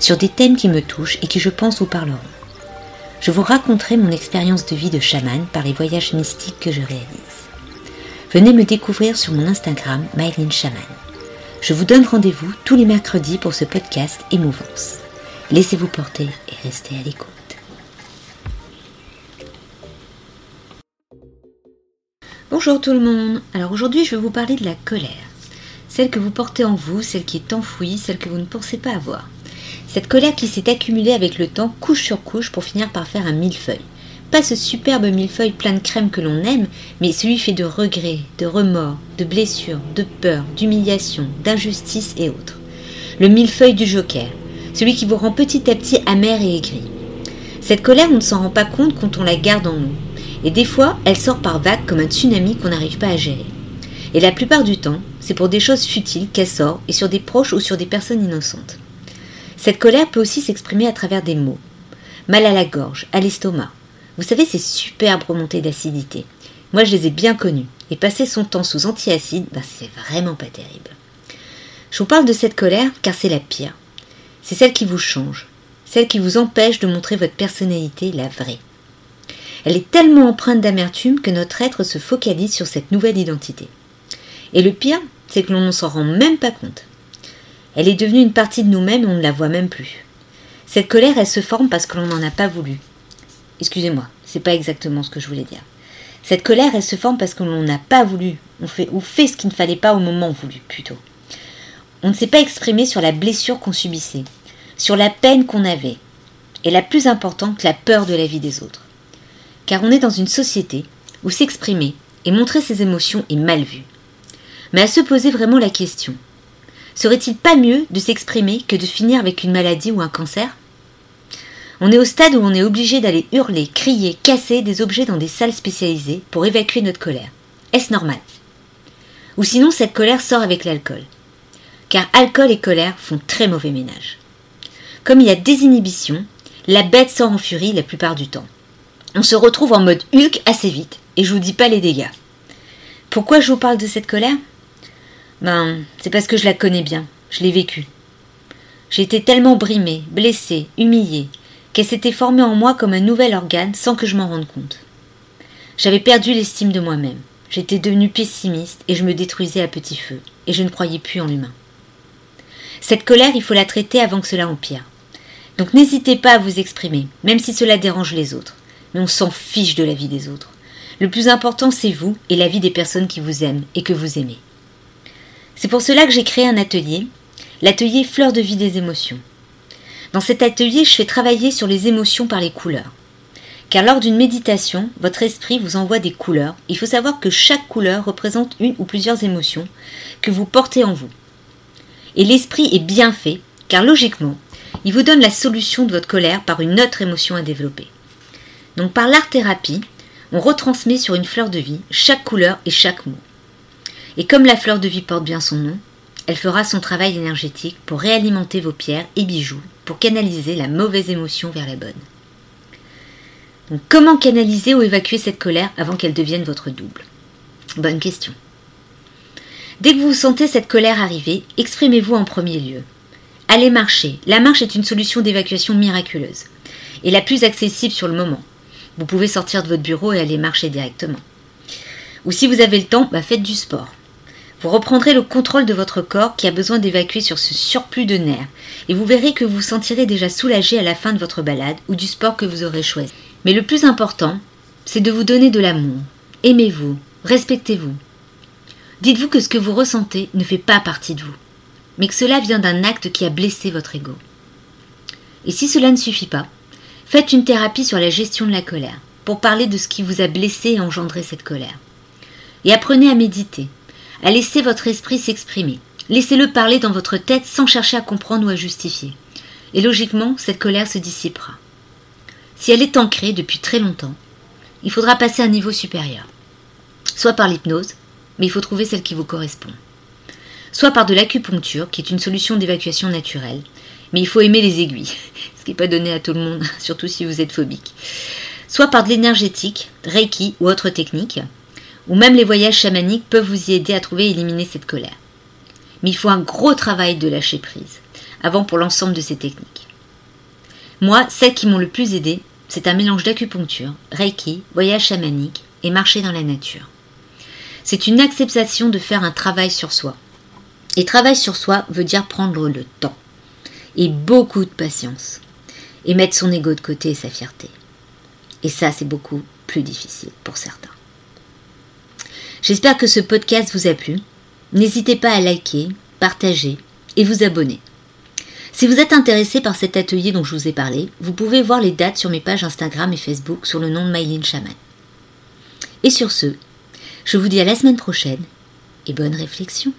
sur des thèmes qui me touchent et qui je pense vous parleront. Je vous raconterai mon expérience de vie de chaman par les voyages mystiques que je réalise. Venez me découvrir sur mon Instagram Mylene Chaman. Je vous donne rendez-vous tous les mercredis pour ce podcast Émouvance. Laissez-vous porter et restez à l'écoute. Bonjour tout le monde. Alors aujourd'hui, je vais vous parler de la colère. Celle que vous portez en vous, celle qui est enfouie, celle que vous ne pensez pas avoir. Cette colère qui s'est accumulée avec le temps, couche sur couche, pour finir par faire un millefeuille. Pas ce superbe millefeuille plein de crème que l'on aime, mais celui fait de regrets, de remords, de blessures, de peur, d'humiliation, d'injustice et autres. Le millefeuille du joker, celui qui vous rend petit à petit amer et aigri. Cette colère, on ne s'en rend pas compte quand on la garde en nous. Et des fois, elle sort par vagues comme un tsunami qu'on n'arrive pas à gérer. Et la plupart du temps, c'est pour des choses futiles qu'elle sort, et sur des proches ou sur des personnes innocentes. Cette colère peut aussi s'exprimer à travers des mots. Mal à la gorge, à l'estomac. Vous savez, ces superbes remontées d'acidité. Moi, je les ai bien connues. Et passer son temps sous antiacide, ben, c'est vraiment pas terrible. Je vous parle de cette colère car c'est la pire. C'est celle qui vous change. Celle qui vous empêche de montrer votre personnalité, la vraie. Elle est tellement empreinte d'amertume que notre être se focalise sur cette nouvelle identité. Et le pire, c'est que l'on ne s'en rend même pas compte. Elle est devenue une partie de nous-mêmes et on ne la voit même plus. Cette colère, elle se forme parce que l'on n'en a pas voulu. Excusez-moi, c'est pas exactement ce que je voulais dire. Cette colère, elle se forme parce que l'on n'a pas voulu, on fait, ou fait ce qu'il ne fallait pas au moment voulu, plutôt. On ne s'est pas exprimé sur la blessure qu'on subissait, sur la peine qu'on avait, et la plus importante, la peur de la vie des autres. Car on est dans une société où s'exprimer et montrer ses émotions est mal vu. Mais à se poser vraiment la question, Serait-il pas mieux de s'exprimer que de finir avec une maladie ou un cancer? On est au stade où on est obligé d'aller hurler, crier, casser des objets dans des salles spécialisées pour évacuer notre colère. Est-ce normal? Ou sinon cette colère sort avec l'alcool. Car alcool et colère font très mauvais ménage. Comme il y a désinhibition, la bête sort en furie la plupart du temps. On se retrouve en mode Hulk assez vite, et je vous dis pas les dégâts. Pourquoi je vous parle de cette colère? Ben, c'est parce que je la connais bien, je l'ai vécue. J'ai été tellement brimée, blessée, humiliée, qu'elle s'était formée en moi comme un nouvel organe sans que je m'en rende compte. J'avais perdu l'estime de moi-même. J'étais devenue pessimiste et je me détruisais à petit feu, et je ne croyais plus en l'humain. Cette colère, il faut la traiter avant que cela empire. Donc n'hésitez pas à vous exprimer, même si cela dérange les autres. Mais on s'en fiche de la vie des autres. Le plus important, c'est vous et la vie des personnes qui vous aiment et que vous aimez. C'est pour cela que j'ai créé un atelier, l'atelier Fleur de vie des émotions. Dans cet atelier, je fais travailler sur les émotions par les couleurs. Car lors d'une méditation, votre esprit vous envoie des couleurs. Il faut savoir que chaque couleur représente une ou plusieurs émotions que vous portez en vous. Et l'esprit est bien fait, car logiquement, il vous donne la solution de votre colère par une autre émotion à développer. Donc par l'art-thérapie, on retransmet sur une fleur de vie chaque couleur et chaque mot. Et comme la fleur de vie porte bien son nom, elle fera son travail énergétique pour réalimenter vos pierres et bijoux, pour canaliser la mauvaise émotion vers la bonne. Donc comment canaliser ou évacuer cette colère avant qu'elle devienne votre double? Bonne question. Dès que vous sentez cette colère arriver, exprimez-vous en premier lieu. Allez marcher. La marche est une solution d'évacuation miraculeuse et la plus accessible sur le moment. Vous pouvez sortir de votre bureau et aller marcher directement. Ou si vous avez le temps, bah faites du sport. Vous reprendrez le contrôle de votre corps qui a besoin d'évacuer sur ce surplus de nerfs, et vous verrez que vous vous sentirez déjà soulagé à la fin de votre balade ou du sport que vous aurez choisi. Mais le plus important, c'est de vous donner de l'amour. Aimez-vous, respectez-vous. Dites-vous que ce que vous ressentez ne fait pas partie de vous, mais que cela vient d'un acte qui a blessé votre ego. Et si cela ne suffit pas, faites une thérapie sur la gestion de la colère, pour parler de ce qui vous a blessé et engendré cette colère. Et apprenez à méditer, à laisser votre esprit s'exprimer. Laissez-le parler dans votre tête sans chercher à comprendre ou à justifier. et logiquement, cette colère se dissipera. Si elle est ancrée depuis très longtemps, il faudra passer à un niveau supérieur. Soit par l'hypnose, mais il faut trouver celle qui vous correspond. Soit par de l'acupuncture, qui est une solution d'évacuation naturelle, mais il faut aimer les aiguilles, ce qui n'est pas donné à tout le monde, surtout si vous êtes phobique. Soit par de l'énergétique, Reiki ou autre technique, ou même les voyages chamaniques peuvent vous y aider à trouver et éliminer cette colère. Mais il faut un gros travail de lâcher prise, avant pour l'ensemble de ces techniques. Moi, celles qui m'ont le plus aidé, c'est un mélange d'acupuncture, Reiki, voyage chamanique et marcher dans la nature. C'est une acceptation de faire un travail sur soi. Et travail sur soi veut dire prendre le temps. Et beaucoup de patience. Et mettre son ego de côté et sa fierté. Et ça, c'est beaucoup plus difficile pour certains. J'espère que ce podcast vous a plu. N'hésitez pas à liker, partager et vous abonner. Si vous êtes intéressé par cet atelier dont je vous ai parlé, vous pouvez voir les dates sur mes pages Instagram et Facebook sur le nom de Mylene Chaman. Et sur ce, je vous dis à la semaine prochaine et bonne réflexion.